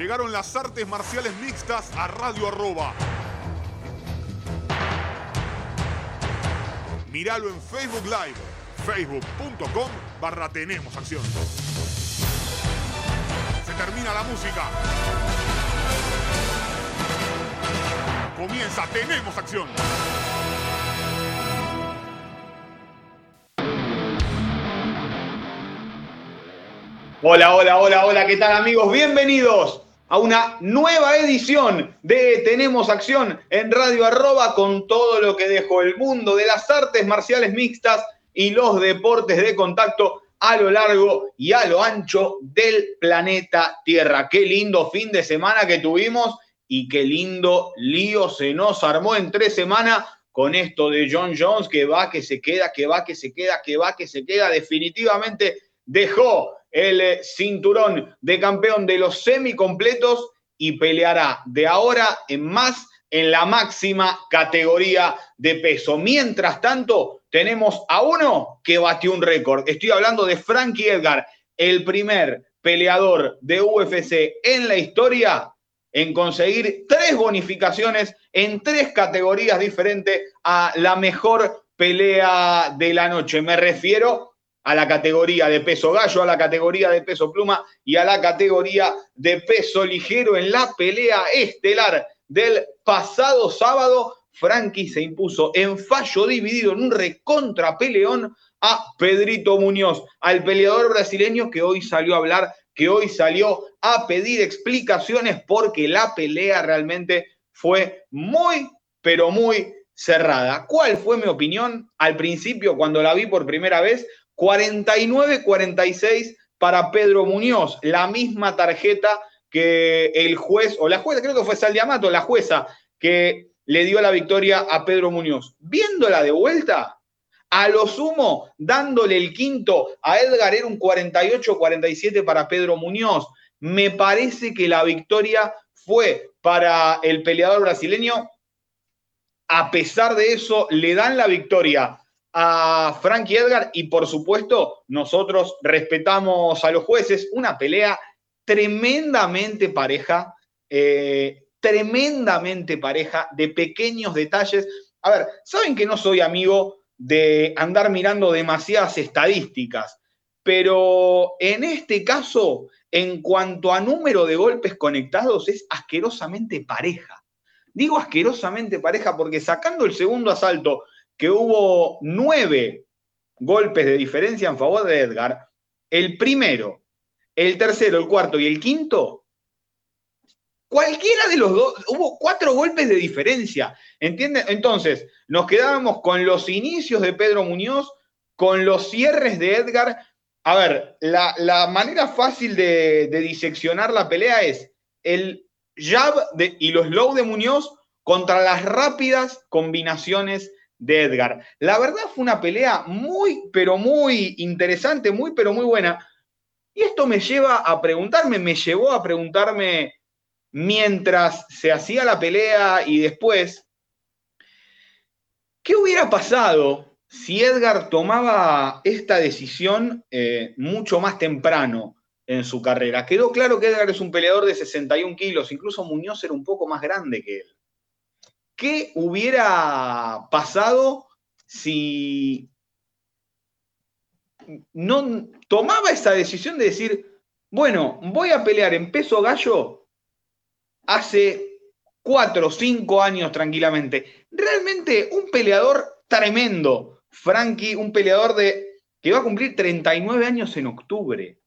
Llegaron las artes marciales mixtas a Radio Arroba. Míralo en Facebook Live, facebook.com barra Tenemos Acción. Se termina la música. Comienza Tenemos Acción. Hola, hola, hola, hola, ¿qué tal amigos? Bienvenidos a una nueva edición de Tenemos Acción en Radio Arroba con todo lo que dejó el mundo de las artes marciales mixtas y los deportes de contacto a lo largo y a lo ancho del planeta Tierra. Qué lindo fin de semana que tuvimos y qué lindo lío se nos armó en tres semanas con esto de John Jones, que va, que se queda, que va, que se queda, que va, que se queda. Definitivamente dejó el eh, cinturón de campeón de los semicompletos y peleará de ahora en más en la máxima categoría de peso. Mientras tanto, tenemos a uno que batió un récord. Estoy hablando de Frankie Edgar, el primer peleador de UFC en la historia en conseguir tres bonificaciones en tres categorías diferentes a la mejor pelea de la noche. Me refiero a la categoría de peso gallo, a la categoría de peso pluma y a la categoría de peso ligero en la pelea estelar del pasado sábado. Frankie se impuso en fallo dividido en un recontra peleón a Pedrito Muñoz, al peleador brasileño que hoy salió a hablar, que hoy salió a pedir explicaciones porque la pelea realmente fue muy, pero muy cerrada. ¿Cuál fue mi opinión al principio cuando la vi por primera vez? 49-46 para Pedro Muñoz, la misma tarjeta que el juez, o la jueza, creo que fue Saldiamato, la jueza, que le dio la victoria a Pedro Muñoz. Viéndola de vuelta, a lo sumo, dándole el quinto a Edgar, era un 48-47 para Pedro Muñoz. Me parece que la victoria fue para el peleador brasileño. A pesar de eso, le dan la victoria a Frankie Edgar y por supuesto nosotros respetamos a los jueces. Una pelea tremendamente pareja, eh, tremendamente pareja, de pequeños detalles. A ver, saben que no soy amigo de andar mirando demasiadas estadísticas, pero en este caso, en cuanto a número de golpes conectados, es asquerosamente pareja. Digo asquerosamente pareja porque sacando el segundo asalto que hubo nueve golpes de diferencia en favor de Edgar, el primero, el tercero, el cuarto y el quinto, cualquiera de los dos, hubo cuatro golpes de diferencia, ¿entienden? Entonces, nos quedábamos con los inicios de Pedro Muñoz, con los cierres de Edgar. A ver, la, manera fácil de, diseccionar la pelea es el jab y los low de Muñoz contra las rápidas combinaciones de Edgar. La verdad fue una pelea muy, pero muy interesante, muy, pero muy buena. Y esto me lleva a preguntarme, me llevó a preguntarme mientras se hacía la pelea y después, ¿qué hubiera pasado si Edgar tomaba esta decisión eh, mucho más temprano en su carrera? Quedó claro que Edgar es un peleador de 61 kilos, incluso Muñoz era un poco más grande que él. ¿Qué hubiera pasado si no tomaba esa decisión de decir, bueno, voy a pelear en peso gallo hace cuatro o cinco años tranquilamente? Realmente un peleador tremendo, Frankie, un peleador de que va a cumplir 39 años en octubre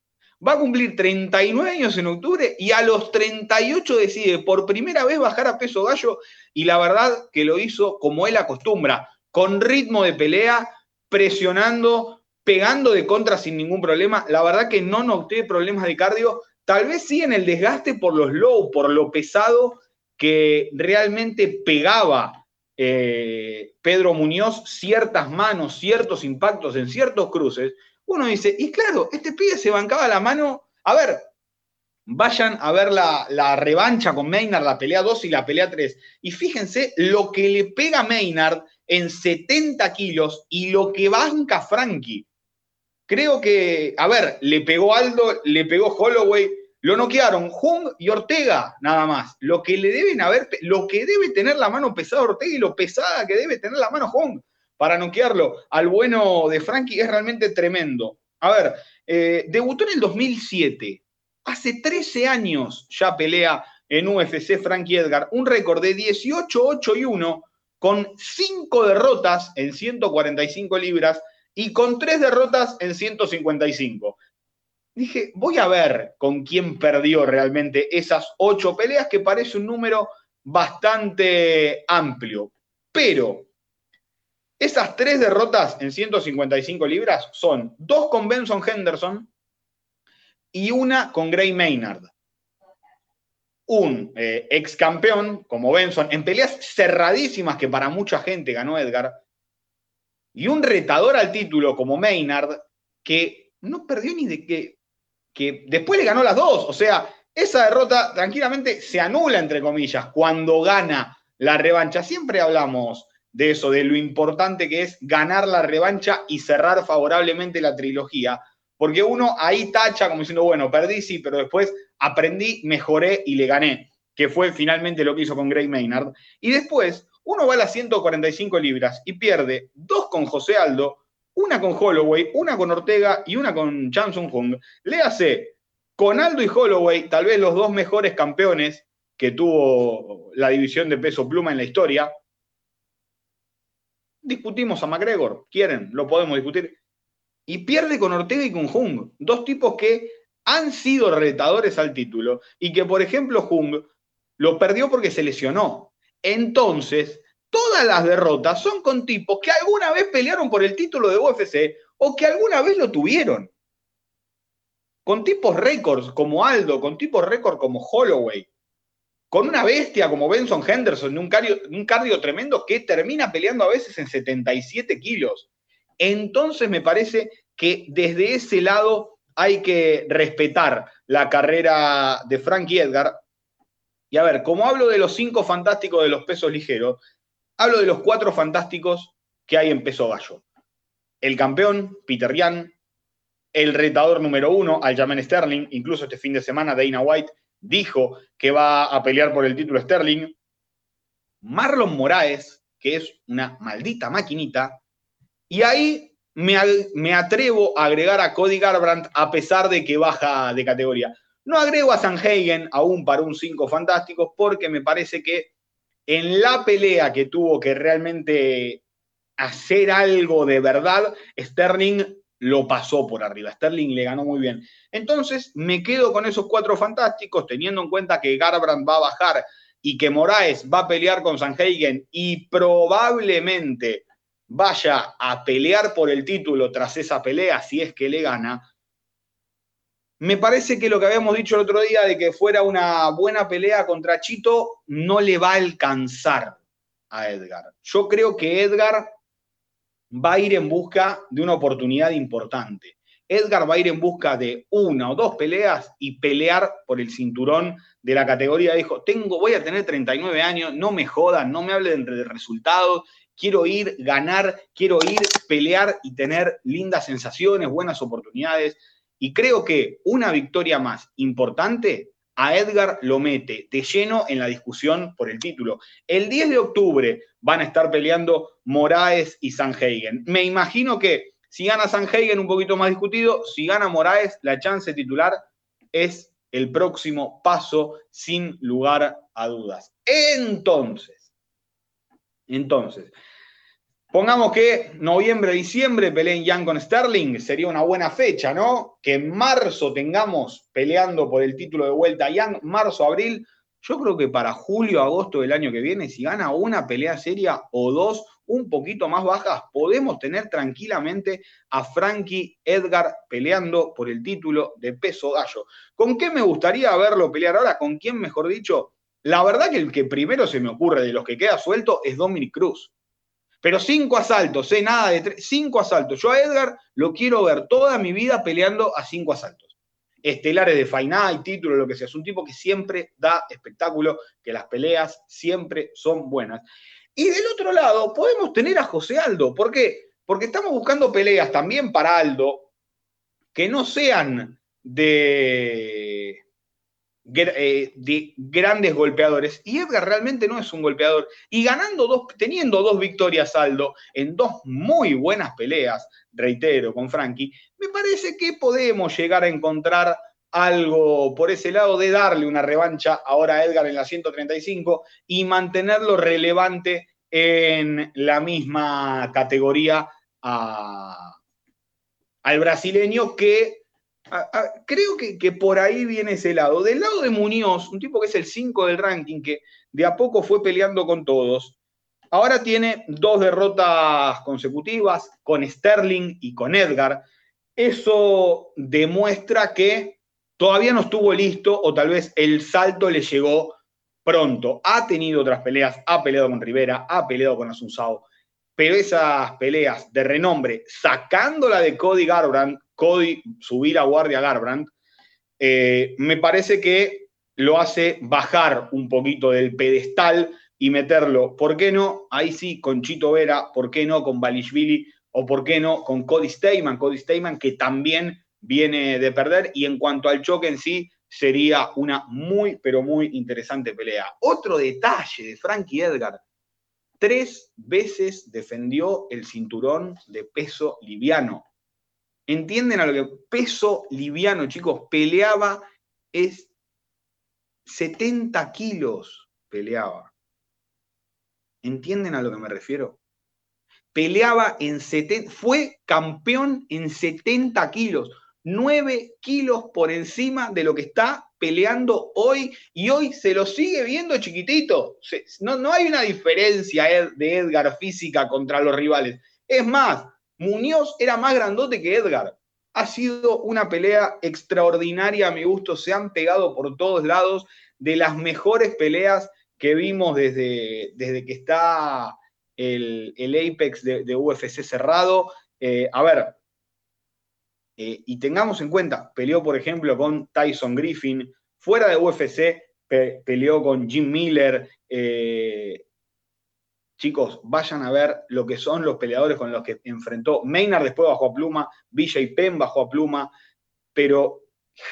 va a cumplir 39 años en octubre y a los 38 decide por primera vez bajar a peso gallo y la verdad que lo hizo como él acostumbra, con ritmo de pelea, presionando, pegando de contra sin ningún problema. La verdad que no noté problemas de cardio, tal vez sí en el desgaste por los low, por lo pesado que realmente pegaba eh, Pedro Muñoz ciertas manos, ciertos impactos en ciertos cruces uno dice, y claro, este pibe se bancaba la mano. A ver, vayan a ver la, revancha con Maynard, la pelea 2 y la pelea 3. Y fíjense lo que le pega Maynard en 70 kilos y lo que banca Frankie. Creo que, a ver, le pegó Aldo, le pegó Holloway, Lo noquearon Jung y Ortega, nada más. Lo que le deben haber, lo que debe tener la mano pesada Ortega y lo pesada que debe tener la mano Jung para noquearlo al bueno de Frankie es realmente tremendo. A ver, eh, debutó en el 2007. Hace 13 años ya pelea en UFC Frankie Edgar. Un récord de 18, 8 y 1 con 5 derrotas en 145 libras y con 3 derrotas en 155 dije, voy a ver con quién perdió realmente esas ocho peleas, que parece un número bastante amplio. Pero esas tres derrotas en 155 libras son dos con Benson Henderson y una con Gray Maynard. Un eh, ex campeón como Benson en peleas cerradísimas que para mucha gente ganó Edgar. Y un retador al título como Maynard que no perdió ni de que que después le ganó las dos. O sea, esa derrota tranquilamente se anula, entre comillas, cuando gana la revancha. Siempre hablamos de eso, de lo importante que es ganar la revancha y cerrar favorablemente la trilogía, porque uno ahí tacha como diciendo, bueno, perdí, sí, pero después aprendí, mejoré y le gané, que fue finalmente lo que hizo con Gray Maynard. Y después uno va a las 145 libras y pierde dos con José Aldo, una con Holloway, una con Ortega y una con Chan Sung Hung. Le hace con Aldo y Holloway, tal vez los dos mejores campeones que tuvo la división de peso pluma en la historia. Discutimos a McGregor, quieren, lo podemos discutir. Y pierde con Ortega y con Hung, dos tipos que han sido retadores al título y que, por ejemplo, Hung lo perdió porque se lesionó. Entonces, todas las derrotas son con tipos que alguna vez pelearon por el título de UFC o que alguna vez lo tuvieron. Con tipos récords como Aldo, con tipos récords como Holloway, con una bestia como Benson Henderson, un cardio, un cardio tremendo que termina peleando a veces en 77 kilos. Entonces me parece que desde ese lado hay que respetar la carrera de Frankie Edgar. Y a ver, como hablo de los cinco fantásticos de los pesos ligeros, Hablo de los cuatro fantásticos que hay en peso gallo. El campeón, Peter Yan, el retador número uno, Aljamain Sterling, incluso este fin de semana Dana White dijo que va a pelear por el título Sterling. Marlon Moraes, que es una maldita maquinita, y ahí me, me, atrevo a agregar a Cody Garbrandt a pesar de que baja de categoría. No agrego a Sanhagen aún para un 5 fantásticos porque me parece que en la pelea que tuvo que realmente hacer algo de verdad, Sterling lo pasó por arriba. Sterling le ganó muy bien. Entonces, me quedo con esos cuatro fantásticos, teniendo en cuenta que Garbrandt va a bajar y que Moraes va a pelear con Sanhagen y probablemente vaya a pelear por el título tras esa pelea, si es que le gana, me parece que lo que habíamos dicho el otro día de que fuera una buena pelea contra Chito no le va a alcanzar a Edgar. Yo creo que Edgar va a ir en busca de una oportunidad importante. Edgar va a ir en busca de una o dos peleas y pelear por el cinturón de la categoría. Dijo, tengo, voy a tener 39 años, no me jodan, no me hablen de resultados, quiero ir, ganar, quiero ir, pelear y tener lindas sensaciones, buenas oportunidades. Y creo que una victoria más importante a Edgar lo mete de lleno en la discusión por el título. El 10 de octubre van a estar peleando Moraes y Sanhagen. Me imagino que si gana Sanhagen un poquito más discutido, si gana Moraes, la chance titular es el próximo paso sin lugar a dudas. Entonces, entonces, Pongamos que noviembre, diciembre peleen Young con Sterling, sería una buena fecha, ¿no? Que en marzo tengamos peleando por el título de vuelta Young, marzo, abril. Yo creo que para julio, agosto del año que viene, si gana una pelea seria o dos, un poquito más bajas, podemos tener tranquilamente a Frankie Edgar peleando por el título de peso gallo. ¿Con qué me gustaría verlo pelear ahora? ¿Con quién, mejor dicho? La verdad que el que primero se me ocurre de los que queda suelto es Dominic Cruz. Pero cinco asaltos, ¿eh? Nada de tres, cinco asaltos. Yo a Edgar lo quiero ver toda mi vida peleando a cinco asaltos. Estelares de Fainá y título, lo que sea. Es un tipo que siempre da espectáculo, que las peleas siempre son buenas. Y del otro lado, podemos tener a José Aldo. ¿Por qué? Porque estamos buscando peleas también para Aldo que no sean de de grandes golpeadores. Y Edgar realmente no es un golpeador. Y ganando dos, teniendo dos victorias saldo en dos muy buenas peleas, reitero, con Frankie, me parece que podemos llegar a encontrar algo por ese lado de darle una revancha ahora a Edgar en la 135 y mantenerlo relevante en la misma categoría al brasileño que creo que, por ahí viene ese lado. Del lado de Muñoz, un tipo que es el 5 del ranking, que de a poco fue peleando con todos, ahora tiene dos derrotas consecutivas con Sterling y con Edgar. Eso demuestra que todavía no estuvo listo o tal vez el salto le llegó pronto. Ha tenido otras peleas, ha peleado con Rivera, ha peleado con Asunsao, pero esas peleas de renombre, sacándola de Cody Garbrandt, Cody subir a guardia Garbrandt, eh, me parece que lo hace bajar un poquito del pedestal y meterlo, ¿por qué no? Ahí sí, con Chito Vera, ¿por qué no con Balishvili? O ¿por qué no con Cody Steyman? Cody Steyman que también viene de perder y en cuanto al choque en sí, sería una muy, pero muy interesante pelea. Otro detalle de Frankie Edgar, tres veces defendió el cinturón de peso liviano. ¿Entienden a lo que peso liviano, chicos? Peleaba es 70 kilos, peleaba. ¿Entienden a lo que me refiero? Peleaba en 70, fue campeón en 70 kilos, 9 kilos por encima de lo que está peleando hoy y hoy se lo sigue viendo chiquitito. No, no hay una diferencia de Edgar física contra los rivales. Es más, Muñoz era más grandote que Edgar. Ha sido una pelea extraordinaria a mi gusto. Se han pegado por todos lados de las mejores peleas que vimos desde, desde que está el, Apex de, UFC cerrado. Eh, a ver, eh, y tengamos en cuenta, peleó por ejemplo con Tyson Griffin, fuera de UFC peleó con Jim Miller, eh, Chicos, vayan a ver lo que son los peleadores con los que enfrentó. Maynard después bajó a pluma, BJ Penn bajó a pluma, pero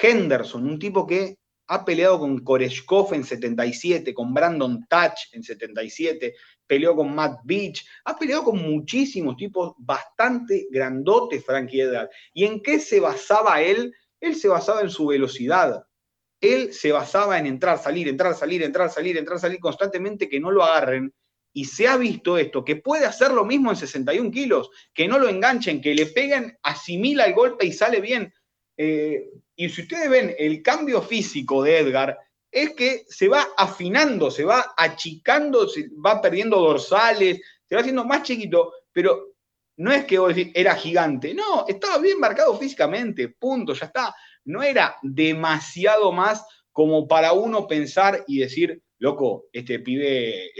Henderson, un tipo que ha peleado con Koreshkov en 77, con Brandon Touch en 77, peleó con Matt Beach, ha peleado con muchísimos tipos bastante grandotes, Frankie Edgar. ¿Y en qué se basaba él? Él se basaba en su velocidad. Él se basaba en entrar, salir, entrar, salir, entrar, salir, entrar, salir constantemente, que no lo agarren y se ha visto esto, que puede hacer lo mismo en 61 kilos, que no lo enganchen, que le peguen, asimila el golpe y sale bien. Eh, y si ustedes ven el cambio físico de Edgar, es que se va afinando, se va achicando, se va perdiendo dorsales, se va haciendo más chiquito, pero no es que vos decís, era gigante, no, estaba bien marcado físicamente, punto, ya está. No era demasiado más como para uno pensar y decir, loco, este pibe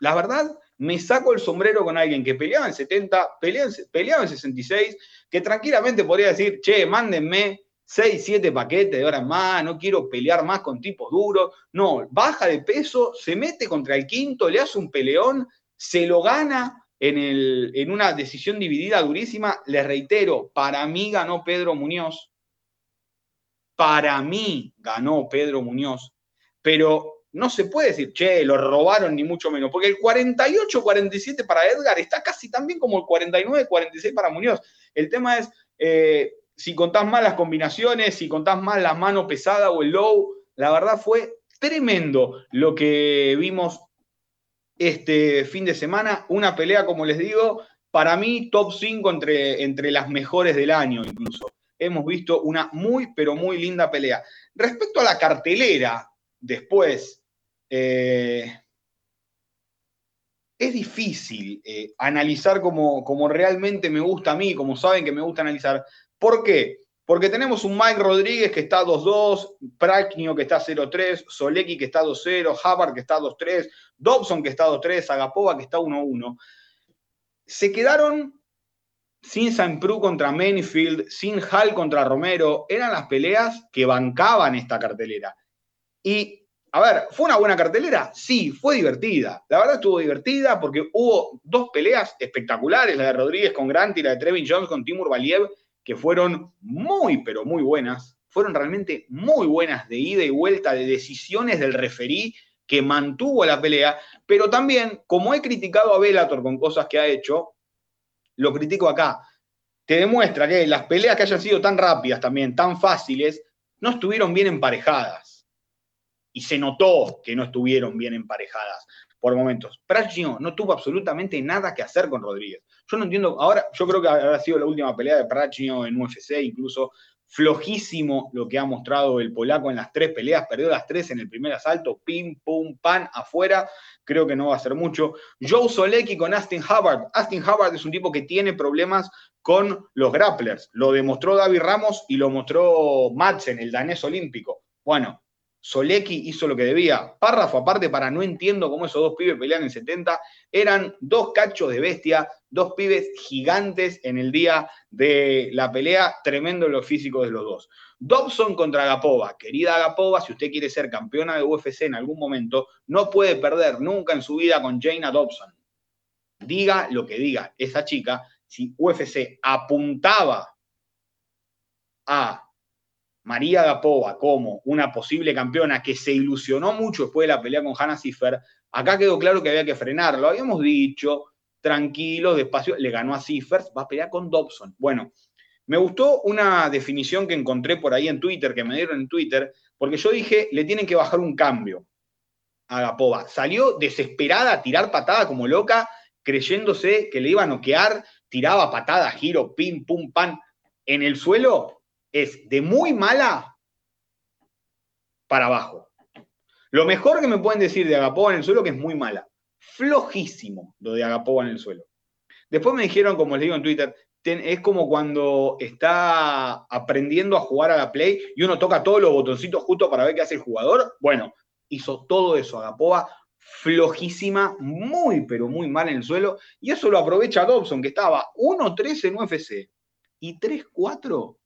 la verdad, me saco el sombrero con alguien que peleaba en 70, peleaba, en 66, que tranquilamente podría decir, che, mándenme 6, 7 paquetes de horas más, no quiero pelear más con tipos duros. No, baja de peso, se mete contra el quinto, le hace un peleón, se lo gana en, en una decisión dividida durísima. Les reitero, para mí ganó Pedro Muñoz. Para mí ganó Pedro Muñoz. Pero no se puede decir, che, lo robaron ni mucho menos, porque el 48-47 para Edgar está casi tan bien como el 49-46 para Muñoz. El tema es, eh, si contás más las combinaciones, si contás más la mano pesada o el low, la verdad fue tremendo lo que vimos este fin de semana. Una pelea, como les digo, para mí top 5 entre, entre las mejores del año incluso. Hemos visto una muy, pero muy linda pelea. Respecto a la cartelera, después eh, es difícil eh, analizar como, como, realmente me gusta a mí, como saben que me gusta analizar. ¿Por qué? Porque tenemos un Mike Rodríguez que está 2-2, Praknio que está 0-3, Solecki que está 2-0, Havard que está 2-3, Dobson que está 2-3, Agapova que está 1-1. Se quedaron sin Saint-Prou contra Mainfield, sin Hall contra Romero. Eran las peleas que bancaban esta cartelera. Y a ver, ¿fue una buena cartelera? Sí, fue divertida. La verdad estuvo divertida porque hubo dos peleas espectaculares, la de Rodríguez con Grant y la de Trevin Jones con Timur Valiev, que fueron muy, pero muy buenas. fueron realmente muy buenas de ida y vuelta, de decisiones del referí que mantuvo la pelea, pero también, como he criticado a Bellator con cosas que ha hecho, lo critico acá. Te demuestra que las peleas que hayan sido tan rápidas también, tan fáciles, no estuvieron bien emparejadas. Y se notó que no estuvieron bien emparejadas por momentos. Prachnio no tuvo absolutamente nada que hacer con Rodríguez. Yo no entiendo, ahora yo creo que habrá sido la última pelea de Prachnio en UFC, incluso flojísimo lo que ha mostrado el polaco en las tres peleas, perdió las tres en el primer asalto, pim, pum, pan, afuera, creo que no va a ser mucho. Joe Solecki con Austin Hubbard. Austin Hubbard es un tipo que tiene problemas con los grapplers, lo demostró David Ramos y lo mostró Madsen, el danés olímpico. Bueno, Solecki hizo lo que debía. Párrafo aparte para no entiendo cómo esos dos pibes pelean en 70. Eran dos cachos de bestia, dos pibes gigantes en el día de la pelea. Tremendo los físicos de los dos. Dobson contra Agapova. Querida Agapova, si usted quiere ser campeona de UFC en algún momento, no puede perder nunca en su vida con Jaina Dobson. Diga lo que diga esa chica, si UFC apuntaba a María Gapova como una posible campeona que se ilusionó mucho después de la pelea con Hannah Ciffer, acá quedó claro que había que frenarlo. Habíamos dicho, tranquilo, despacio, le ganó a Ciffer, va a pelear con Dobson. Bueno, me gustó una definición que encontré por ahí en Twitter, que me dieron en Twitter, porque yo dije, le tienen que bajar un cambio a Gapova. Salió desesperada a tirar patada como loca, creyéndose que le iba a noquear, tiraba patada, giro, pim, pum, pan. En el suelo es de muy mala para abajo. Lo mejor que me pueden decir de Agapova en el suelo que es muy mala. Flojísimo lo de Agapova en el suelo. Después me dijeron, como les digo en Twitter, es como cuando está aprendiendo a jugar a la Play y uno toca todos los botoncitos justo para ver qué hace el jugador. Bueno, hizo todo eso Agapova, flojísima, muy, pero muy mal en el suelo. Y eso lo aprovecha Dobson, que estaba 1-3 en UFC y 3-4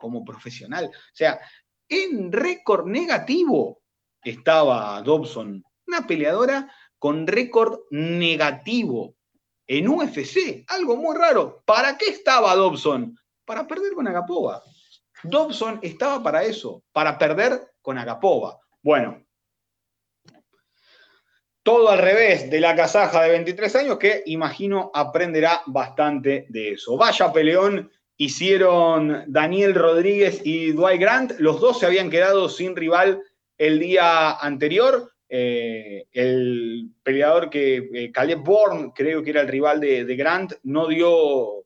como profesional. O sea, en récord negativo estaba Dobson, una peleadora con récord negativo en UFC, algo muy raro. ¿Para qué estaba Dobson? Para perder con Agapova. Dobson estaba para eso, para perder con Agapova. Bueno, todo al revés de la casaja de 23 años que imagino aprenderá bastante de eso. Vaya peleón hicieron Daniel Rodríguez y Dwight Grant. Los dos se habían quedado sin rival el día anterior. Eh, el peleador que, eh, Caleb Bourne, creo que era el rival de, Grant, no dio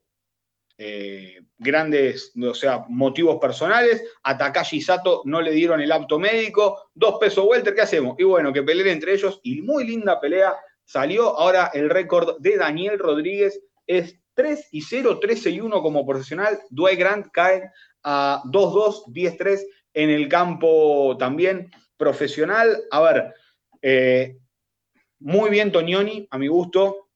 eh, grandes, o sea, motivos personales. A Takashi Sato no le dieron el apto médico. Dos pesos welter, ¿qué hacemos? Y bueno, que peleen entre ellos. Y muy linda pelea salió. Ahora el récord de Daniel Rodríguez es 3 y 0, 13 y 1 como profesional. Dwight Grant cae a 2-2, 10-3 en el campo también profesional. A ver, eh, muy bien Tonioni, a mi gusto.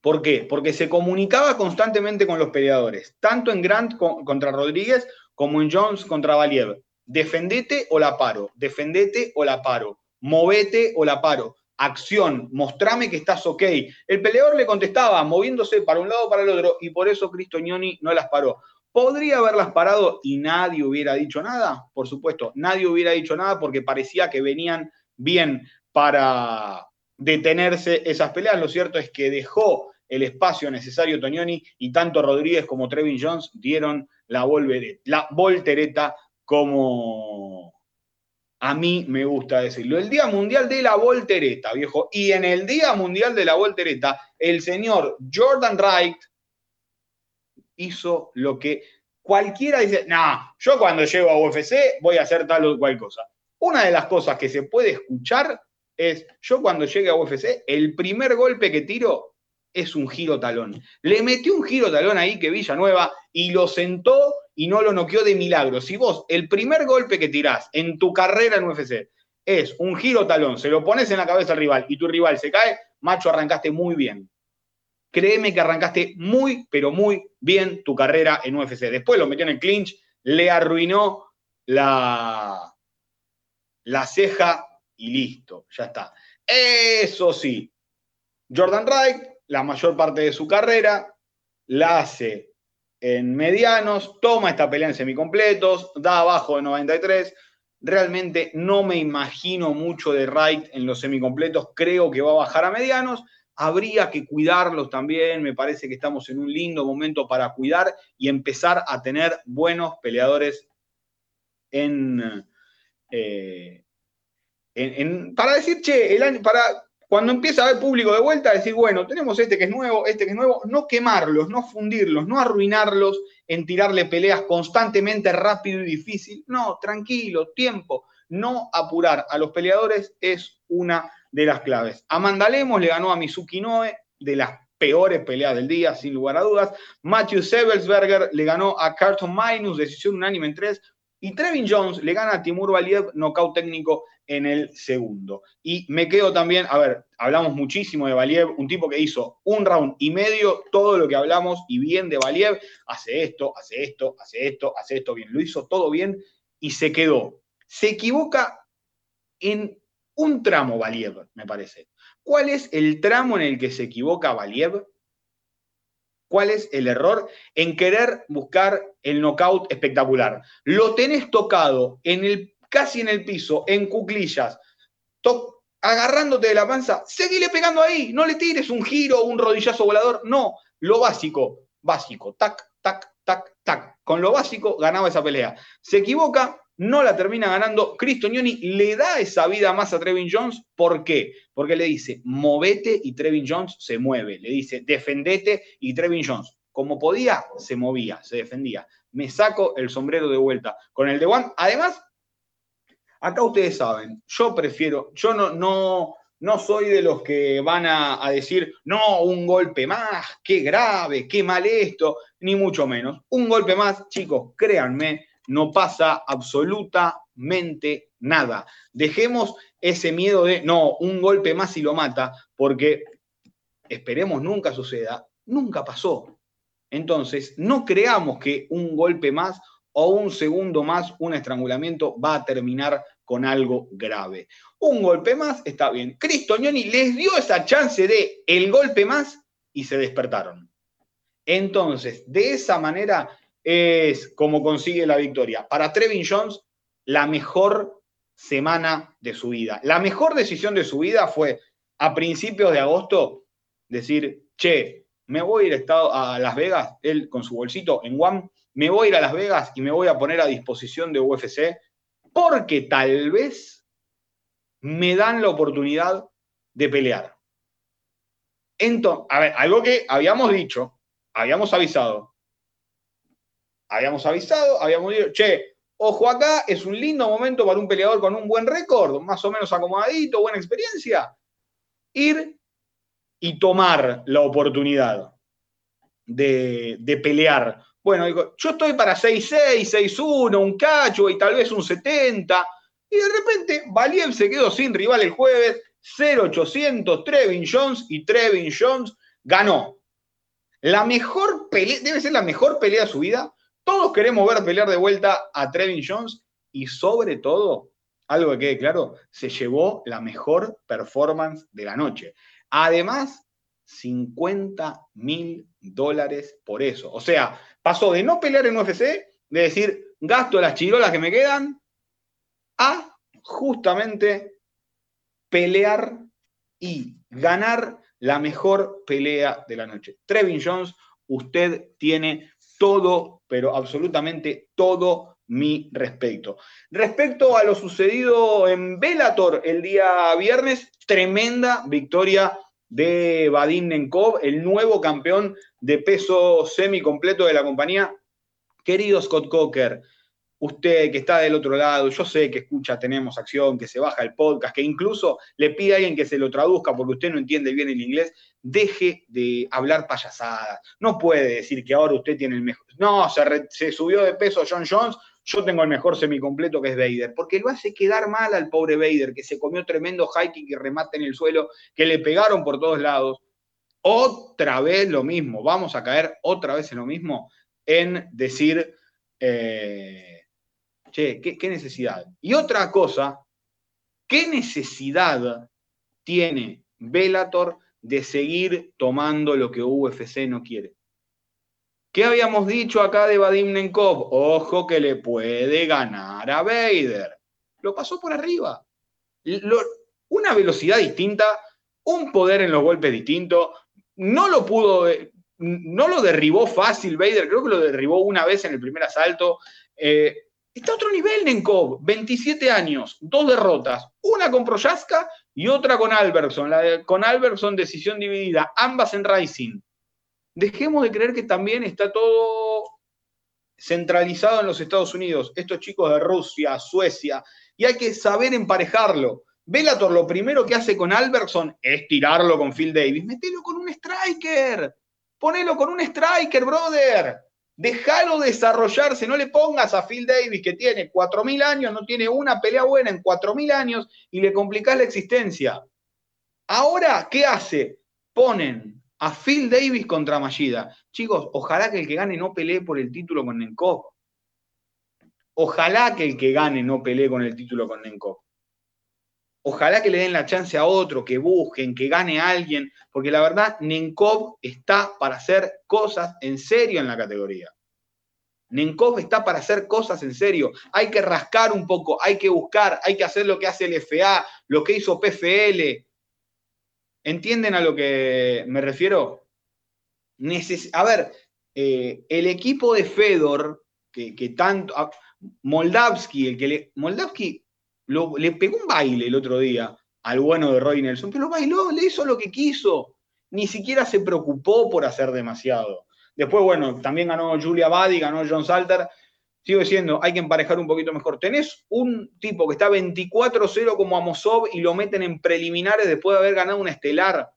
¿Por qué? Porque se comunicaba constantemente con los peleadores, tanto en Grant contra Rodríguez como en Jones contra Valiev. Defendete o la paro, defendete o la paro, movete o la paro acción, mostrame que estás ok. El peleador le contestaba, moviéndose para un lado o para el otro, y por eso Cristoñoni no las paró. ¿Podría haberlas parado y nadie hubiera dicho nada? Por supuesto, nadie hubiera dicho nada porque parecía que venían bien para detenerse esas peleas. Lo cierto es que dejó el espacio necesario Toñoni y tanto Rodríguez como Trevin Jones dieron la, la voltereta como a mí me gusta decirlo. El Día Mundial de la Voltereta, viejo. Y en el Día Mundial de la Voltereta, el señor Jordan Wright hizo lo que cualquiera dice, no, yo cuando llego a UFC voy a hacer tal o cual cosa. Una de las cosas que se puede escuchar es, yo cuando llegue a UFC, el primer golpe que tiro es un giro talón. Le metió un giro talón ahí que Villanueva y lo sentó y no lo noqueó de milagro. Si vos el primer golpe que tirás en tu carrera en UFC es un giro talón, se lo pones en la cabeza al rival y tu rival se cae, macho, arrancaste muy bien. Créeme que arrancaste muy, pero muy bien tu carrera en UFC. Después lo metió en el clinch, le arruinó la, la ceja y listo, ya está. Eso sí, Jordan Wright, la mayor parte de su carrera, la hace en medianos, toma esta pelea en semicompletos, da abajo de 93. Realmente no me imagino mucho de Wright en los semicompletos, creo que va a bajar a medianos. Habría que cuidarlos también, me parece que estamos en un lindo momento para cuidar y empezar a tener buenos peleadores en, eh, para decir, che, el año, para cuando empieza a haber público de vuelta, decir, bueno, tenemos este que es nuevo, este que es nuevo, no quemarlos, no fundirlos, no arruinarlos en tirarle peleas constantemente rápido y difícil. No, tranquilo, tiempo. No apurar a los peleadores es una de las claves. Amanda Lemos le ganó a Mizuki Noe, de las peores peleas del día, sin lugar a dudas. Matthew Sebelsberger le ganó a Carton Minus, decisión unánime en tres. Y Trevin Jones le gana a Timur Valiev, nocaut técnico en el segundo. Y me quedo también, a ver, hablamos muchísimo de Valiev, un tipo que hizo un round y medio, todo lo que hablamos y bien de Valiev, hace esto, hace esto, hace esto, hace esto bien, lo hizo todo bien y se quedó. Se equivoca en un tramo Valiev, me parece. ¿Cuál es el tramo en el que se equivoca Valiev? ¿Cuál es el error? En querer buscar el knockout espectacular. Lo tenés tocado en el, casi en el piso, en cuclillas, agarrándote de la panza, seguile pegando ahí, no le tires un giro, un rodillazo volador, no, lo básico, básico, tac, tac, tac, tac. Con lo básico ganaba esa pelea. Se equivoca, no la termina ganando. Cristognoni le da esa vida más a Trevin Jones. ¿Por qué? Porque le dice, movete y Trevin Jones se mueve. Le dice, defendete y Trevin Jones, como podía, se movía, se defendía. Me saco el sombrero de vuelta con el de One. Además, acá ustedes saben, yo prefiero, yo no, no, no soy de los que van a, a, decir, no, un golpe más, qué grave, qué mal esto, ni mucho menos. Un golpe más, chicos, créanme, no pasa absolutamente nada. Dejemos ese miedo de, no, un golpe más y lo mata, porque esperemos nunca suceda, nunca pasó. Entonces, no creamos que un golpe más o un segundo más, un estrangulamiento, va a terminar con algo grave. Un golpe más está bien. Cristognoni les dio esa chance de el golpe más y se despertaron. Entonces, de esa manera es como consigue la victoria. Para Trevin Jones, la mejor semana de su vida. La mejor decisión de su vida fue a principios de agosto decir, che, me voy a ir a Las Vegas, él con su bolsito en Guam, me voy a ir a Las Vegas y me voy a poner a disposición de UFC porque tal vez me dan la oportunidad de pelear. Entonces, a ver, algo que habíamos dicho, habíamos avisado, habíamos avisado, habíamos dicho, che, ojo acá, es un lindo momento para un peleador con un buen récord, más o menos acomodadito, buena experiencia, ir y tomar la oportunidad de, de pelear. Bueno, digo, yo estoy para 6-6, 6-1, un cacho y tal vez un 70. Y de repente, Valiev se quedó sin rival el jueves, 0-800, Trevin Jones y Trevin Jones ganó. La mejor pelea, debe ser la mejor pelea de su vida, todos queremos ver pelear de vuelta a Trevin Jones y sobre todo, algo que quede claro, se llevó la mejor performance de la noche. Además, 50 mil dólares por eso. O sea, pasó de no pelear en UFC, de decir, gasto las chirolas que me quedan, a justamente pelear y ganar la mejor pelea de la noche. Trevin Jones, usted tiene todo, pero absolutamente todo mi respeto. Respecto a lo sucedido en Bellator el día viernes, tremenda victoria de Vadim Nenkov, el nuevo campeón de peso semicompleto de la compañía. Querido Scott Coker, usted que está del otro lado, yo sé que escucha Tenemos Acción, que se baja el podcast, que incluso le pide a alguien que se lo traduzca porque usted no entiende bien el inglés, deje de hablar payasadas. No puede decir que ahora usted tiene el mejor. No, se, subió de peso John Jones, yo tengo el mejor semicompleto que es Vader, porque lo hace quedar mal al pobre Vader, que se comió tremendo hiking y remate en el suelo, que le pegaron por todos lados. Otra vez lo mismo, vamos a caer otra vez en lo mismo, en decir. Eh, che, ¿qué, necesidad? Y otra cosa, ¿qué necesidad tiene Velator de seguir tomando lo que UFC no quiere? ¿Qué habíamos dicho acá de Vadim Nenkov? Ojo que le puede ganar a Vader. Lo pasó por arriba. una velocidad distinta, un poder en los golpes distinto. No lo pudo, no lo derribó fácil Vader, creo que lo derribó una vez en el primer asalto. Eh, está a otro nivel Nenkov, 27 años, dos derrotas, una con Proyaska y otra con Albertson. Con Albertson decisión dividida, ambas en Rising dejemos de creer que también está todo centralizado en los Estados Unidos, estos chicos de Rusia, Suecia, y hay que saber emparejarlo. Bellator lo primero que hace con Albertson es tirarlo con Phil Davis. Metelo con un striker. Ponelo con un striker, brother. Déjalo desarrollarse. No le pongas a Phil Davis, que tiene 4.000 años, no tiene una pelea buena en 4.000 años, y le complicás la existencia. Ahora, ¿qué hace? Ponen a Phil Davis contra Mashida. Chicos, ojalá que el que gane no pelee por el título con Nenkov. Ojalá que el que gane no pelee con el título con Nenkov. Ojalá que le den la chance a otro, que busquen, que gane alguien, porque la verdad, Nenkov está para hacer cosas en serio en la categoría. Nenkov está para hacer cosas en serio. Hay que rascar un poco, hay que buscar, hay que hacer lo que hace el FA, lo que hizo PFL, ¿Entienden a lo que me refiero? a ver, eh, el equipo de Fedor, que, tanto. Moldavski, el que le. Moldavski le pegó un baile el otro día al bueno de Roy Nelson, pero bailó, le hizo lo que quiso. Ni siquiera se preocupó por hacer demasiado. Después, bueno, también ganó Julia Badi, ganó John Salter, sigo diciendo, hay que emparejar un poquito mejor. Tenés un tipo que está 24-0 como Amosov y lo meten en preliminares después de haber ganado un estelar.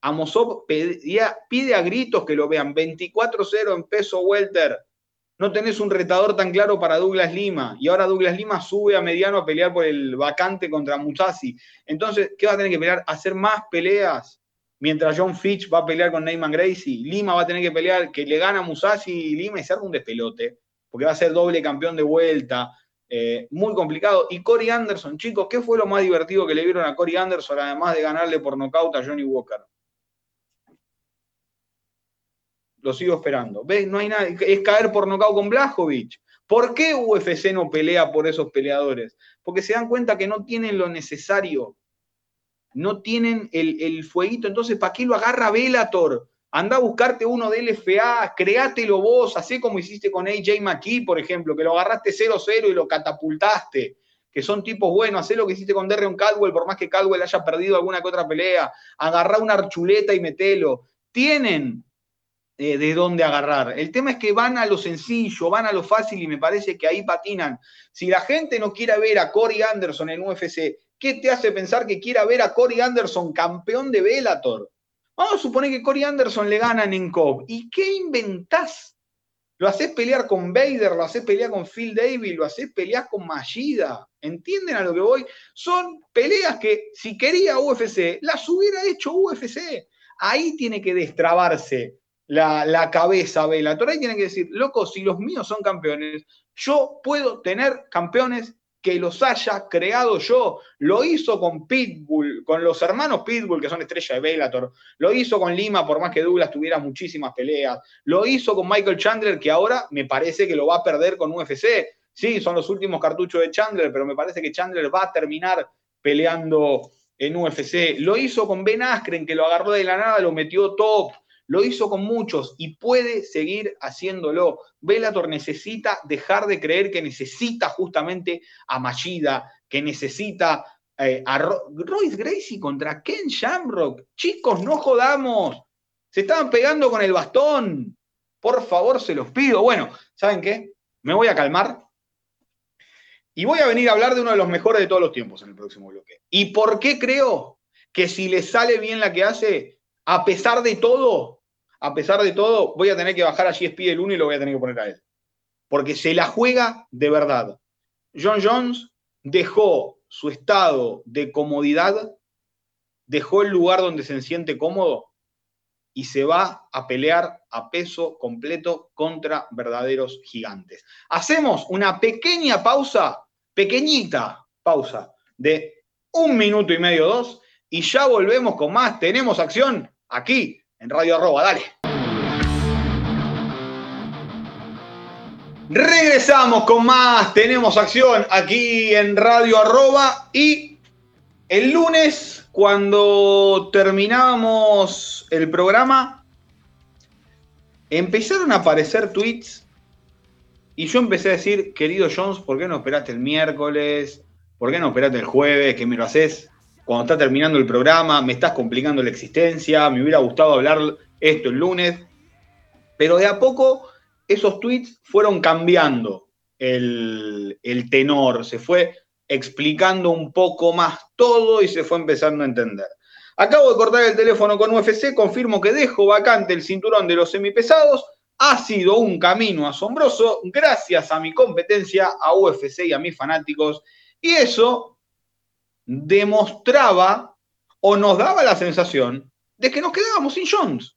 Amosov pide a gritos que lo vean. 24-0 en peso welter. No tenés un retador tan claro para Douglas Lima. Y ahora Douglas Lima sube a mediano a pelear por el vacante contra Musashi. Entonces, ¿qué va a tener que pelear? Hacer más peleas. Mientras John Fitch va a pelear con Neyman Gracie. Lima va a tener que pelear, que le gana a Musashi y Lima y se haga un despelote porque va a ser doble campeón de vuelta. Eh, muy complicado. Y Corey Anderson, chicos, ¿qué fue lo más divertido que le vieron a Corey Anderson, además de ganarle por nocaut a Johnny Walker? Lo sigo esperando. ¿Ves? No hay nada. Es caer por nocaut con Blajovic. ¿Por qué UFC no pelea por esos peleadores? Porque se dan cuenta que no tienen lo necesario. No tienen el, el fueguito. Entonces, ¿para qué lo agarra Velator? Anda a buscarte uno de LFA, créatelo vos, así como hiciste con AJ McKee, por ejemplo, que lo agarraste 0-0 y lo catapultaste, que son tipos buenos, hacé lo que hiciste con Derrion Caldwell, por más que Caldwell haya perdido alguna que otra pelea, agarrá una archuleta y metelo. Tienen eh, de dónde agarrar. El tema es que van a lo sencillo, van a lo fácil y me parece que ahí patinan. Si la gente no quiere ver a Corey Anderson en UFC, ¿qué te hace pensar que quiera ver a Corey Anderson campeón de Bellator? Vamos a suponer que Corey Anderson le gana a Nenkov. ¿Y qué inventás? Lo haces pelear con Vader, lo haces pelear con Phil Davis, lo haces pelear con Magida. ¿Entienden a lo que voy? Son peleas que si quería UFC, las hubiera hecho UFC. Ahí tiene que destrabarse la, la cabeza Bellator. Ahí tiene que decir, loco, si los míos son campeones, yo puedo tener campeones que los haya creado yo. Lo hizo con Pitbull, con los hermanos Pitbull, que son estrella de Bellator. Lo hizo con Lima, por más que Douglas tuviera muchísimas peleas. Lo hizo con Michael Chandler, que ahora me parece que lo va a perder con UFC. Sí, son los últimos cartuchos de Chandler, pero me parece que Chandler va a terminar peleando en UFC. Lo hizo con Ben Askren, que lo agarró de la nada, lo metió top. Lo hizo con muchos y puede seguir haciéndolo. Bellator necesita dejar de creer que necesita justamente a Machida, que necesita eh, a Royce Gracie contra Ken Shamrock. Chicos, no jodamos. Se estaban pegando con el bastón. Por favor, se los pido. Bueno, ¿saben qué? Me voy a calmar. Y voy a venir a hablar de uno de los mejores de todos los tiempos en el próximo bloque. ¿Y por qué creo que si le sale bien la que hace, a pesar de todo, a pesar de todo, voy a tener que bajar a GSP el 1 y lo voy a tener que poner a él. Porque se la juega de verdad. John Jones dejó su estado de comodidad, dejó el lugar donde se siente cómodo y se va a pelear a peso completo contra verdaderos gigantes. Hacemos una pequeña pausa, pequeñita pausa de un minuto y medio, dos, y ya volvemos con más. Tenemos acción aquí en Radio Arroba. Dale. Regresamos con más, tenemos acción aquí en Radio Arroba y el lunes cuando terminábamos el programa empezaron a aparecer tweets y yo empecé a decir, querido Jones, ¿por qué no esperaste el miércoles? ¿Por qué no esperaste el jueves? Que me lo haces cuando está terminando el programa, me estás complicando la existencia, me hubiera gustado hablar esto el lunes. Pero de a poco esos tweets fueron cambiando el, tenor, se fue explicando un poco más todo y se fue empezando a entender. Acabo de cortar el teléfono con UFC, confirmo que dejo vacante el cinturón de los semipesados. Ha sido un camino asombroso gracias a mi competencia, a UFC y a mis fanáticos. Y eso demostraba o nos daba la sensación de que nos quedábamos sin Jones.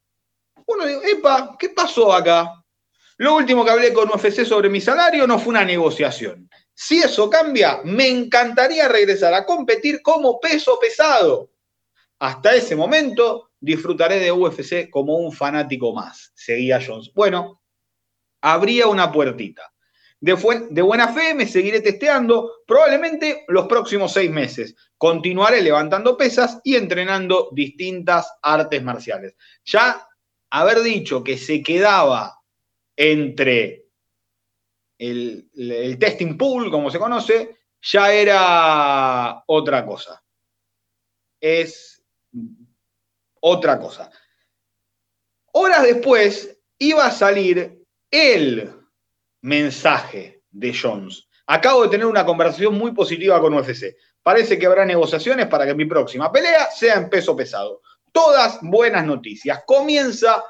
Uno dice, epa, ¿qué pasó acá? Lo último que hablé con UFC sobre mi salario no fue una negociación. Si eso cambia, me encantaría regresar a competir como peso pesado. Hasta ese momento disfrutaré de UFC como un fanático más, seguía Jones. Bueno, habría una puertita. De, de, buena fe me seguiré testeando probablemente los próximos seis meses. Continuaré levantando pesas y entrenando distintas artes marciales. Ya haber dicho que se quedaba entre el, testing pool, como se conoce, ya era otra cosa. Es otra cosa. Horas después iba a salir el mensaje de Jones. Acabo de tener una conversación muy positiva con UFC. Parece que habrá negociaciones para que mi próxima pelea sea en peso pesado. Todas buenas noticias. Comienza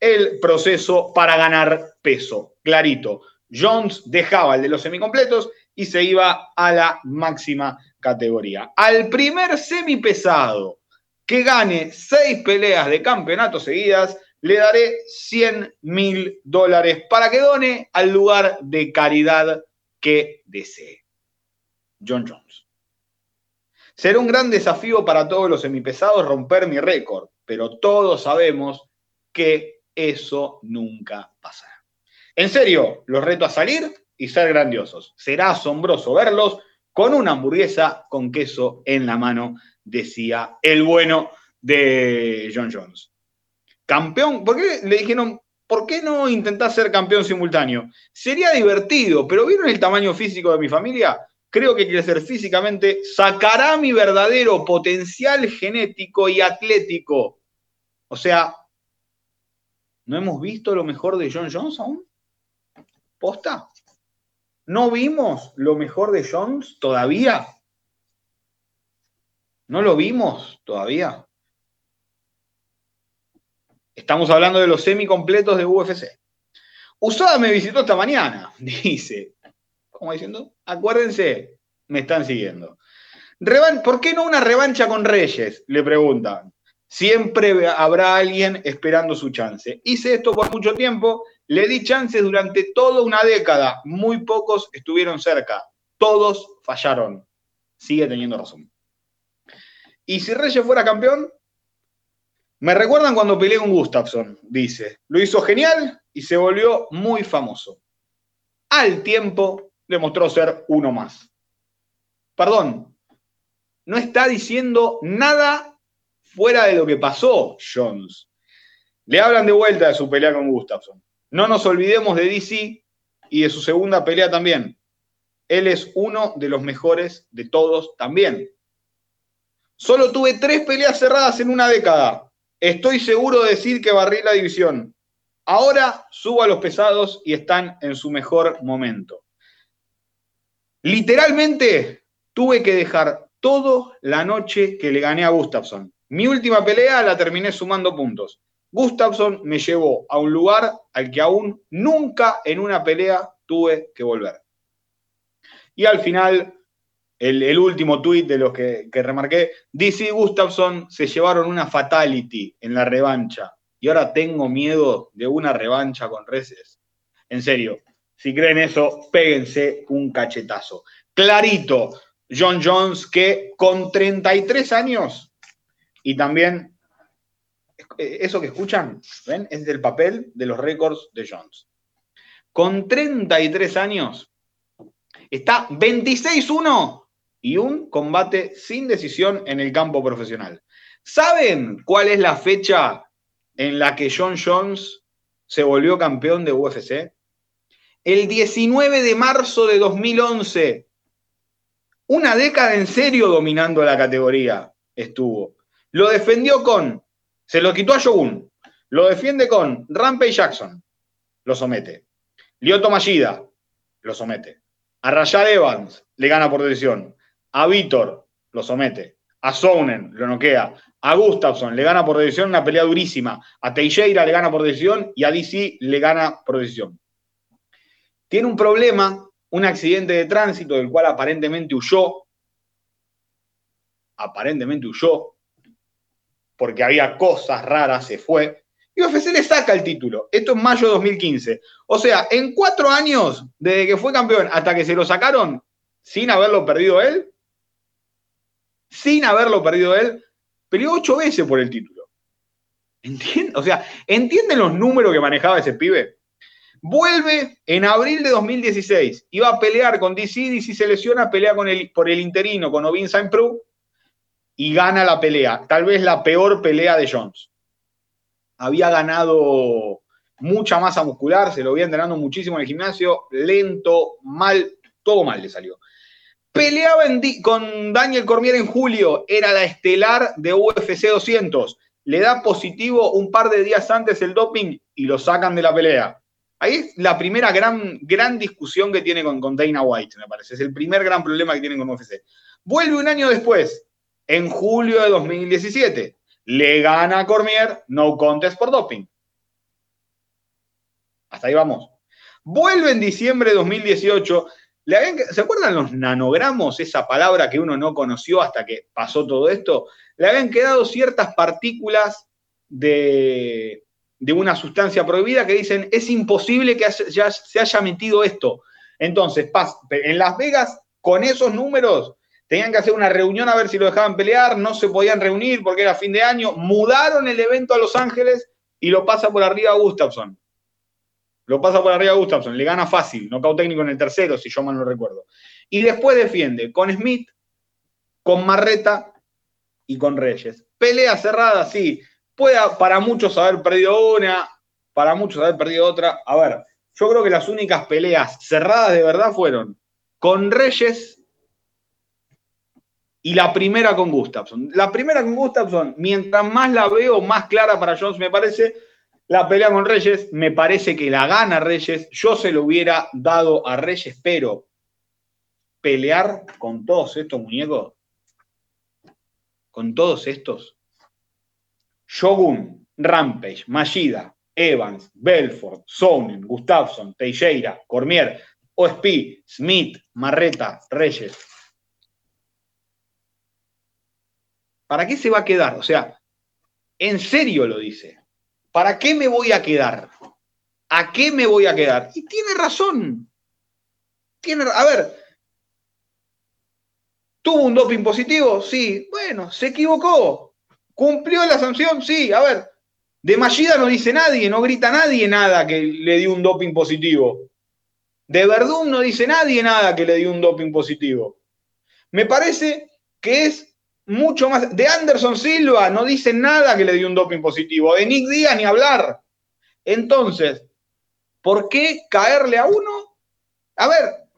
el proceso para ganar peso. Clarito, Jones dejaba el de los semicompletos y se iba a la máxima categoría. Al primer semipesado que gane seis peleas de campeonato seguidas, le daré 100 mil dólares para que done al lugar de caridad que desee. John Jones. Será un gran desafío para todos los semipesados romper mi récord, pero todos sabemos que eso nunca pasará. En serio, los reto a salir y ser grandiosos. Será asombroso verlos con una hamburguesa con queso en la mano, decía el bueno de John Jones. Campeón, ¿por qué le dijeron, ¿por qué no intentás ser campeón simultáneo? Sería divertido, pero ¿vieron el tamaño físico de mi familia? Creo que crecer físicamente sacará mi verdadero potencial genético y atlético. O sea, ¿No hemos visto lo mejor de John Jones aún? ¿Posta? ¿No vimos lo mejor de Jones todavía? ¿No lo vimos todavía? Estamos hablando de los semicompletos de UFC. Usada me visitó esta mañana, dice. ¿Cómo diciendo? Acuérdense, me están siguiendo. ¿Por qué no una revancha con Reyes? Le preguntan. Siempre habrá alguien esperando su chance. Hice esto por mucho tiempo, le di chances durante toda una década. Muy pocos estuvieron cerca. Todos fallaron. Sigue teniendo razón. ¿Y si Reyes fuera campeón? Me recuerdan cuando peleé con Gustafsson, dice. Lo hizo genial y se volvió muy famoso. Al tiempo demostró ser uno más. Perdón, no está diciendo nada fuera de lo que pasó, Jones. Le hablan de vuelta de su pelea con Gustafsson. No nos olvidemos de DC y de su segunda pelea también. Él es uno de los mejores de todos también. Solo tuve tres peleas cerradas en una década. Estoy seguro de decir que barrí la división. Ahora subo a los pesados y están en su mejor momento. Literalmente tuve que dejar toda la noche que le gané a Gustafsson. Mi última pelea la terminé sumando puntos. Gustafsson me llevó a un lugar al que aún nunca en una pelea tuve que volver. Y al final, el, último tuit de los que, que remarqué, DC y Gustafsson se llevaron una fatality en la revancha. Y ahora tengo miedo de una revancha con Reces. En serio, si creen eso, péguense un cachetazo. Clarito, John Jones, que con 33 años y también, eso que escuchan, ¿ven? Es del papel de los récords de Jones. con 33 años, está 26-1 y un combate sin decisión en el campo profesional. ¿Saben cuál es la fecha en la que John Jones se volvió campeón de UFC? El 19 de marzo de 2011. Una década en serio dominando la categoría estuvo. Lo defendió con, se lo quitó a Shogun, lo defiende con Rampage Jackson, lo somete. Lyoto Mashida, lo somete. A Evans, le gana por decisión. A Vitor, lo somete. A Sounen, lo noquea. A Gustafsson, le gana por decisión una pelea durísima. A Teixeira, le gana por decisión. Y a DC, le gana por decisión. Tiene un problema, un accidente de tránsito del cual aparentemente huyó. Aparentemente huyó. Porque había cosas raras, se fue. Y UFC le saca el título. Esto es mayo de 2015. O sea, en cuatro años, desde que fue campeón hasta que se lo sacaron, sin haberlo perdido él, sin haberlo perdido él, peleó ocho veces por el título. ¿Entienden? O sea, ¿entienden los números que manejaba ese pibe? Vuelve en abril de 2016. Iba a pelear con DC, DC se lesiona, pelea con por el interino con Ovin Saint Prou y gana la pelea. Tal vez la peor pelea de Jones había ganado mucha masa muscular, se lo había entrenando muchísimo en el gimnasio, lento, mal, todo mal le salió. Peleaba con Daniel Cormier en julio, era la estelar de UFC 200. Le da positivo un par de días antes el doping y lo sacan de la pelea. Ahí es la primera gran, gran discusión que tiene con, con Dana White, me parece. Es el primer gran problema que tiene con UFC. Vuelve un año después, en julio de 2017 le gana a Cormier, no contest por doping. Hasta ahí vamos. Vuelve en diciembre de 2018. ¿Se acuerdan los nanogramos, esa palabra que uno no conoció hasta que pasó todo esto? Le habían quedado ciertas partículas de, una sustancia prohibida que dicen es imposible que se haya metido esto. Entonces, en Las Vegas, con esos números, Tenían que hacer una reunión a ver si lo dejaban pelear, no se podían reunir porque era fin de año. Mudaron el evento a Los Ángeles y lo pasa por arriba a Gustafsson. Lo pasa por arriba a Gustafsson, le gana fácil, nocaut técnico en el tercero, si yo mal no recuerdo. Y después defiende con Smith, con Marreta y con Reyes. Pelea cerrada, sí. Puede para muchos haber perdido una, para muchos haber perdido otra. A ver, yo creo que las únicas peleas cerradas de verdad fueron con Reyes y la primera con Gustafsson. La primera con Gustafsson, mientras más la veo, más clara para Jones me parece. La pelea con Reyes, me parece que la gana Reyes. Yo se lo hubiera dado a Reyes, pero pelear con todos estos muñecos, con todos estos, Shogun, Rampage, Mashida, Evans, Belfort, Sonnen, Gustafsson, Teixeira, Cormier, OSP, Smith, Marreta, Reyes, ¿Para qué se va a quedar? O sea, en serio lo dice. ¿Para qué me voy a quedar? ¿A qué me voy a quedar? Y tiene razón. Tiene, a ver, ¿tuvo un doping positivo? Sí. Bueno, se equivocó. ¿Cumplió la sanción? Sí. A ver, de Mallida no dice nadie, no grita nadie nada que le dio un doping positivo. De Verdún no dice nadie nada que le dio un doping positivo. Me parece que es mucho más. De Anderson Silva no dice nada que le dio un doping positivo. De Nick Díaz ni hablar. Entonces, ¿por qué caerle a uno? A ver,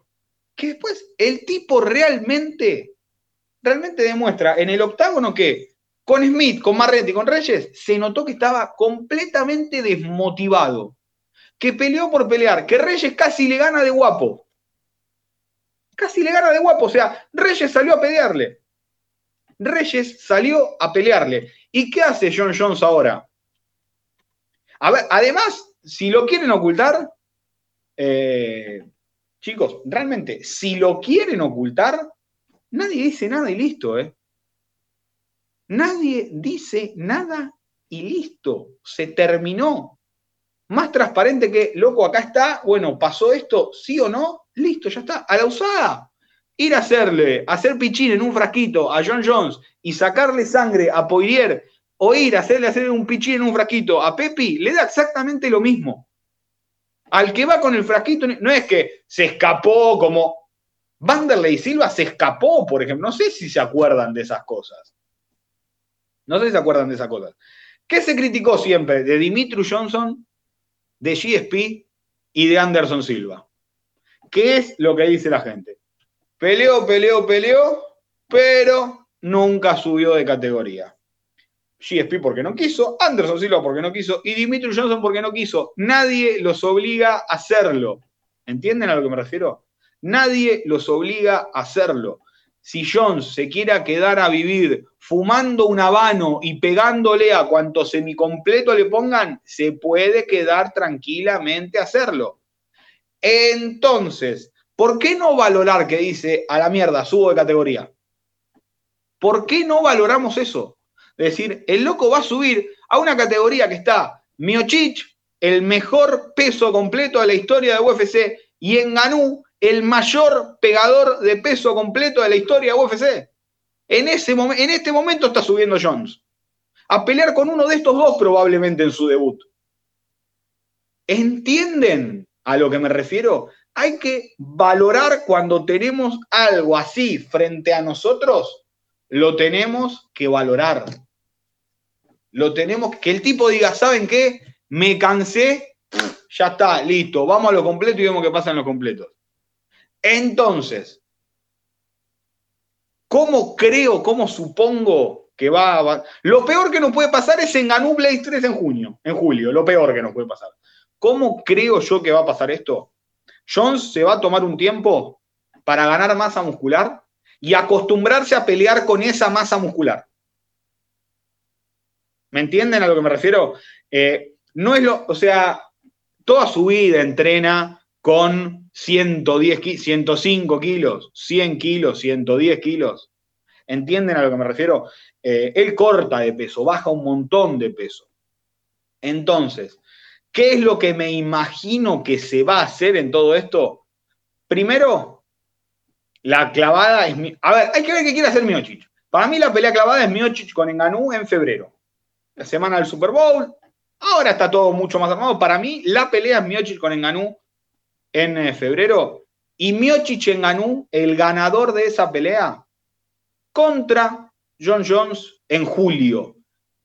que después el tipo realmente, realmente demuestra en el octágono que con Smith, con Marretti, con Reyes, se notó que estaba completamente desmotivado. Que peleó por pelear, que Reyes casi le gana de guapo. Casi le gana de guapo. O sea, Reyes salió a pelearle. Reyes salió a pelearle. ¿Y qué hace John Jones ahora? Además, si lo quieren ocultar, eh, chicos, realmente, si lo quieren ocultar, nadie dice nada y listo, ¿eh? Nadie dice nada y listo. Se terminó. Más transparente que, loco, acá está, bueno, pasó esto, sí o no, listo, ya está, a la usada ir a hacerle, hacer pichín en un frasquito a John Jones y sacarle sangre a Poirier o ir a hacerle hacer un pichín en un frasquito a Pepi, le da exactamente lo mismo. Al que va con el frasquito, no es que se escapó como Vanderlei Silva se escapó, por ejemplo. No sé si se acuerdan de esas cosas. No sé si se acuerdan de esas cosas. ¿Qué se criticó siempre de Dimitri Johnson, de GSP y de Anderson Silva? ¿Qué es lo que dice la gente? Peleó, peleó, peleó, pero nunca subió de categoría. GSP porque no quiso, Anderson Silva porque no quiso y Dimitri Johnson porque no quiso. Nadie los obliga a hacerlo. ¿Entienden a lo que me refiero? Nadie los obliga a hacerlo. Si Jones se quiera quedar a vivir fumando un habano y pegándole a cuanto semicompleto le pongan, se puede quedar tranquilamente a hacerlo. Entonces, ¿por qué no valorar que dice a la mierda, subo de categoría? ¿Por qué no valoramos eso? Es decir, el loco va a subir a una categoría que está Miochich, el mejor peso completo de la historia de UFC, y en Ganú, el mayor pegador de peso completo de la historia de UFC. En este momento está subiendo Jones. A pelear con uno de estos dos probablemente en su debut. ¿Entienden a lo que me refiero? Hay que valorar cuando tenemos algo así frente a nosotros, lo tenemos que valorar. Lo tenemos que el tipo diga, ¿saben qué? Me cansé, ya está, listo, vamos a lo completo y vemos qué pasa en los completos. Entonces, ¿cómo creo, cómo supongo que va a... Lo peor que nos puede pasar es en Ganú Blaze 3 en junio, en julio, lo peor que nos puede pasar. ¿Cómo creo yo que va a pasar esto? Jones se va a tomar un tiempo para ganar masa muscular y acostumbrarse a pelear con esa masa muscular. ¿Me entienden a lo que me refiero? Eh, no es lo, o sea, toda su vida entrena con 110, 105 kilos, 100 kilos, 110 kilos. ¿Entienden a lo que me refiero? Eh, él corta de peso, baja un montón de peso. Entonces, ¿qué es lo que me imagino que se va a hacer en todo esto? Primero, la clavada es... A ver, hay que ver qué quiere hacer Miochich. Para mí la pelea clavada es Miochich con Enganú en febrero. La semana del Super Bowl. Ahora está todo mucho más armado. Para mí, la pelea es Miochich con Enganú en eh, febrero y Miocic Ganú, el ganador de esa pelea, contra John Jones en julio.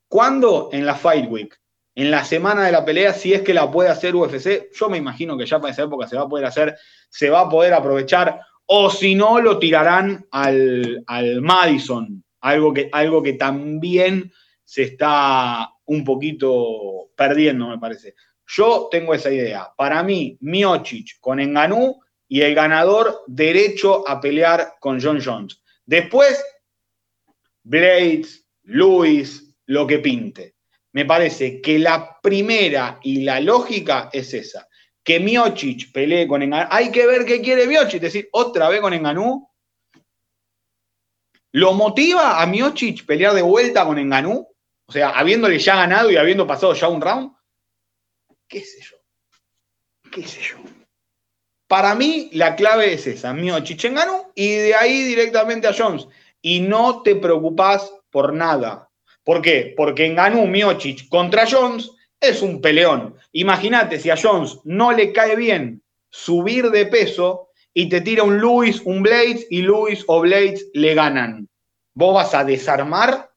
¿Cuándo? En la Fight Week. En la semana de la pelea, si es que la puede hacer UFC, yo me imagino que ya para esa época se va a poder hacer, se va a poder aprovechar, o si no, lo tirarán al, al Madison, algo que, algo que también se está un poquito perdiendo, me parece. Yo tengo esa idea. Para mí, Miocic con Enganú y el ganador derecho a pelear con John Jones. Después, Blades, Luis, lo que pinte. Me parece que la primera y la lógica es esa. Que Miocic pelee con Enganú. Hay que ver qué quiere Miocic. Es decir, otra vez con Enganú. ¿Lo motiva a Miocic pelear de vuelta con Enganú? O sea, habiéndole ya ganado y habiendo pasado ya un round qué sé yo, qué sé yo. Para mí la clave es esa, mío Chichenganu y de ahí directamente a Jones. Y no te preocupás por nada. ¿Por qué? Porque en Ganú Miochich contra Jones es un peleón. Imagínate si a Jones no le cae bien subir de peso y te tira un Luis, un Blades y Luis o Blades le ganan. Vos vas a desarmar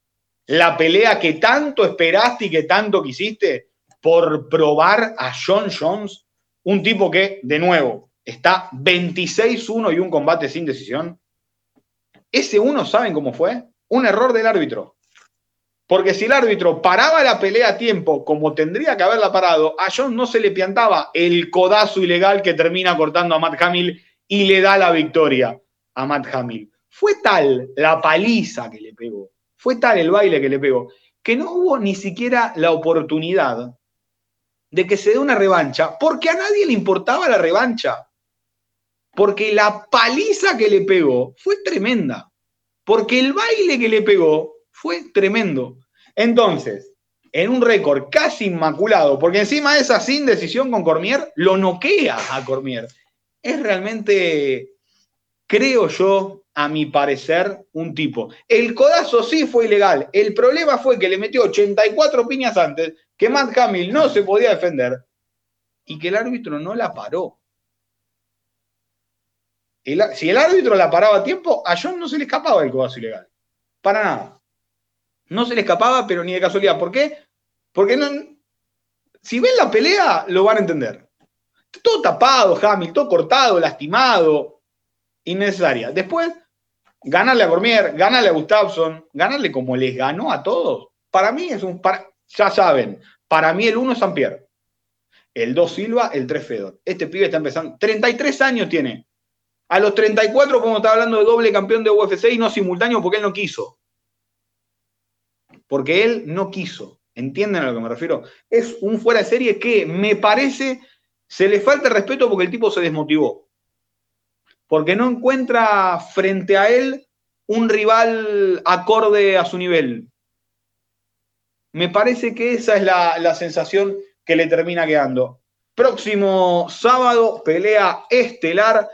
la pelea que tanto esperaste y que tanto quisiste por probar a John Jones, un tipo que, de nuevo, está 26-1 y un combate sin decisión. Ese uno, ¿saben cómo fue? Un error del árbitro. Porque si el árbitro paraba la pelea a tiempo, como tendría que haberla parado, a Jones no se le piantaba el codazo ilegal que termina cortando a Matt Hamill y le da la victoria a Matt Hamill. Fue tal la paliza que le pegó, fue tal el baile que le pegó, que no hubo ni siquiera la oportunidad de que se dé una revancha, porque a nadie le importaba la revancha. Porque la paliza que le pegó fue tremenda. Porque el baile que le pegó fue tremendo. Entonces, en un récord casi inmaculado, porque encima de esa sin decisión con Cormier, lo noquea a Cormier. Es realmente, creo yo, a mi parecer, un tipo. El codazo sí fue ilegal. El problema fue que le metió 84 piñas antes que Matt Hamill no se podía defender y que el árbitro no la paró. si el árbitro la paraba a tiempo, a John no se le escapaba el codazo ilegal. Para nada. No se le escapaba, pero ni de casualidad. ¿Por qué? Porque si ven la pelea, lo van a entender. Todo tapado, Hamilton, todo cortado, lastimado, innecesaria. Después, ganarle a Cormier, ganarle a Gustafsson, ganarle como les ganó a todos. Para mí es un. ya saben, para mí el 1 es Pierre, el 2 Silva, el 3 Fedor. Este pibe está empezando. 33 años tiene. A los 34, como está hablando de doble campeón de UFC y no simultáneo porque él no quiso. Porque él no quiso. ¿Entienden a lo que me refiero? Es un fuera de serie que me parece se le falta respeto porque el tipo se desmotivó. Porque no encuentra frente a él un rival acorde a su nivel. Me parece que esa es la, la sensación que le termina quedando. Próximo sábado, pelea estelar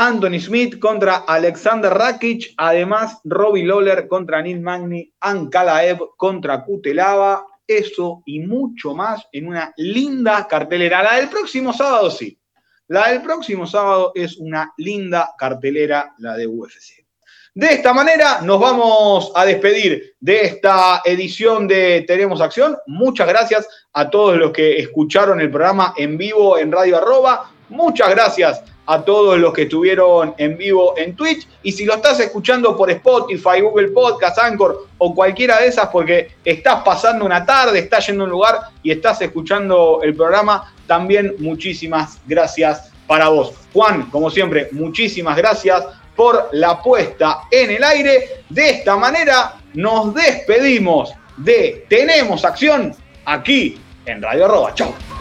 Anthony Smith contra Alexander Rakic, además Robbie Lawler contra Neil Magny, Ankalaev contra Kutelava, eso y mucho más en una linda cartelera. La del próximo sábado sí. La del próximo sábado es una linda cartelera, la de UFC. De esta manera nos vamos a despedir de esta edición de Tenemos Acción. Muchas gracias a todos los que escucharon el programa en vivo en Radio Arroba. Muchas gracias a todos los que estuvieron en vivo en Twitch. Y si lo estás escuchando por Spotify, Google Podcast, Anchor o cualquiera de esas, porque estás pasando una tarde, estás yendo a un lugar y estás escuchando el programa, también muchísimas gracias para vos. Juan, como siempre, muchísimas gracias por la puesta en el aire. De esta manera nos despedimos de Tenemos Acción aquí en Radio Arroba. Chau.